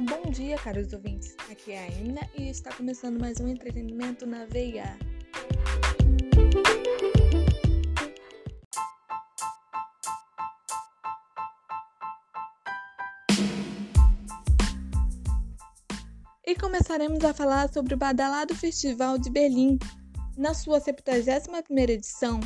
Bom dia, caros ouvintes. Aqui é a Emina e está começando mais um entretenimento na veia. E começaremos a falar sobre o badalado Festival de Berlim, na sua 71ª edição,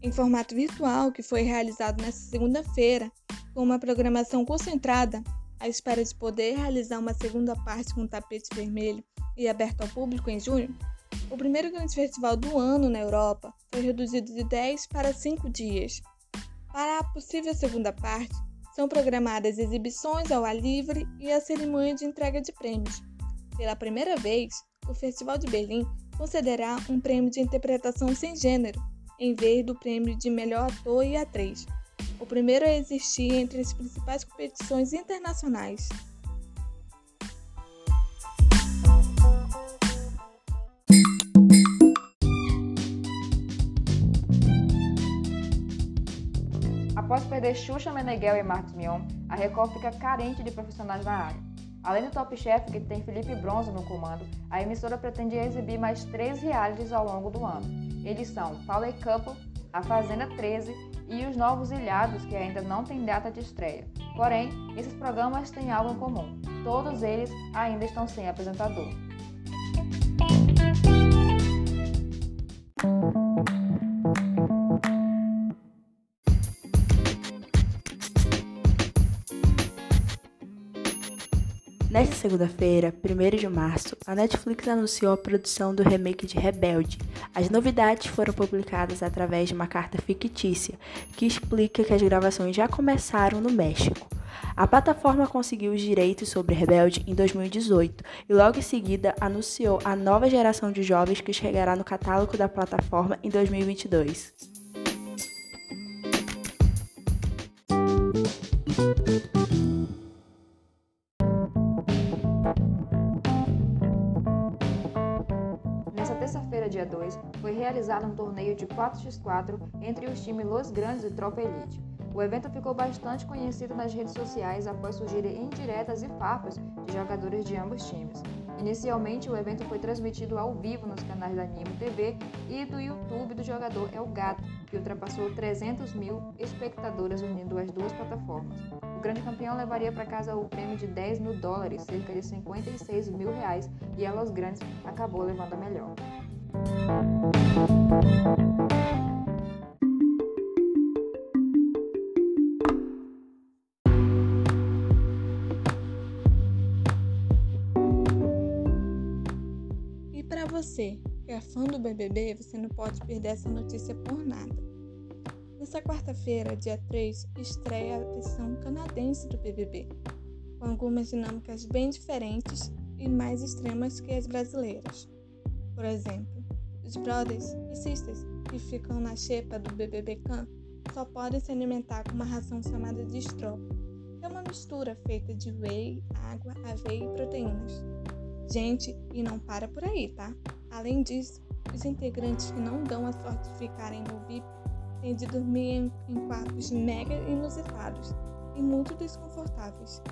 em formato virtual, que foi realizado nesta segunda-feira, com uma programação concentrada à espera de poder realizar uma segunda parte com tapete vermelho e aberto ao público em junho, o primeiro grande festival do ano na Europa foi reduzido de 10 para 5 dias. Para a possível segunda parte, são programadas exibições ao ar livre e a cerimônia de entrega de prêmios. Pela primeira vez, o Festival de Berlim concederá um prêmio de interpretação sem gênero, em vez do prêmio de melhor ator e atriz o primeiro a existir entre as principais competições internacionais. Após perder Xuxa Meneghel e Marcos Mion, a Record fica carente de profissionais na área. Além do Top Chef, que tem Felipe Bronze no comando, a emissora pretende exibir mais três realities ao longo do ano. Eles são Power Couple, A Fazenda 13 e os Novos Ilhados, que ainda não têm data de estreia. Porém, esses programas têm algo em comum: todos eles ainda estão sem apresentador. Nesta segunda-feira, 1 de março, a Netflix anunciou a produção do remake de Rebelde. As novidades foram publicadas através de uma carta fictícia que explica que as gravações já começaram no México. A plataforma conseguiu os direitos sobre Rebelde em 2018 e logo em seguida anunciou a nova geração de jovens que chegará no catálogo da plataforma em 2022. Dia 2, foi realizado um torneio de 4x4 entre os times Los Grandes e Tropa Elite. O evento ficou bastante conhecido nas redes sociais após surgirem indiretas e papas de jogadores de ambos times. Inicialmente, o evento foi transmitido ao vivo nos canais da Nimo TV e do YouTube do jogador El Gato, que ultrapassou 300 mil espectadores unindo as duas plataformas. O grande campeão levaria para casa o prêmio de 10 mil dólares, cerca de 56 mil reais, e a Los Grandes acabou levando a melhor. E para você, que é fã do BBB, você não pode perder essa notícia por nada. Nessa quarta-feira, dia 3, estreia a versão canadense do BBB, com algumas dinâmicas bem diferentes e mais extremas que as brasileiras. Por exemplo, os brothers e sisters que ficam na xepa do BBB Can só podem se alimentar com uma ração chamada de que é uma mistura feita de whey, água, aveia e proteínas. Gente, e não para por aí, tá? Além disso, os integrantes que não dão a sorte de ficarem no VIP têm de dormir em quartos mega inusitados e muito desconfortáveis.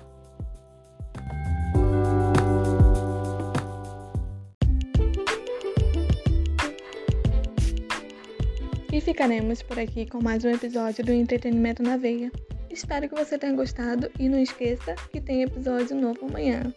E ficaremos por aqui com mais um episódio do Entretenimento na Veia. Espero que você tenha gostado e não esqueça que tem episódio novo amanhã.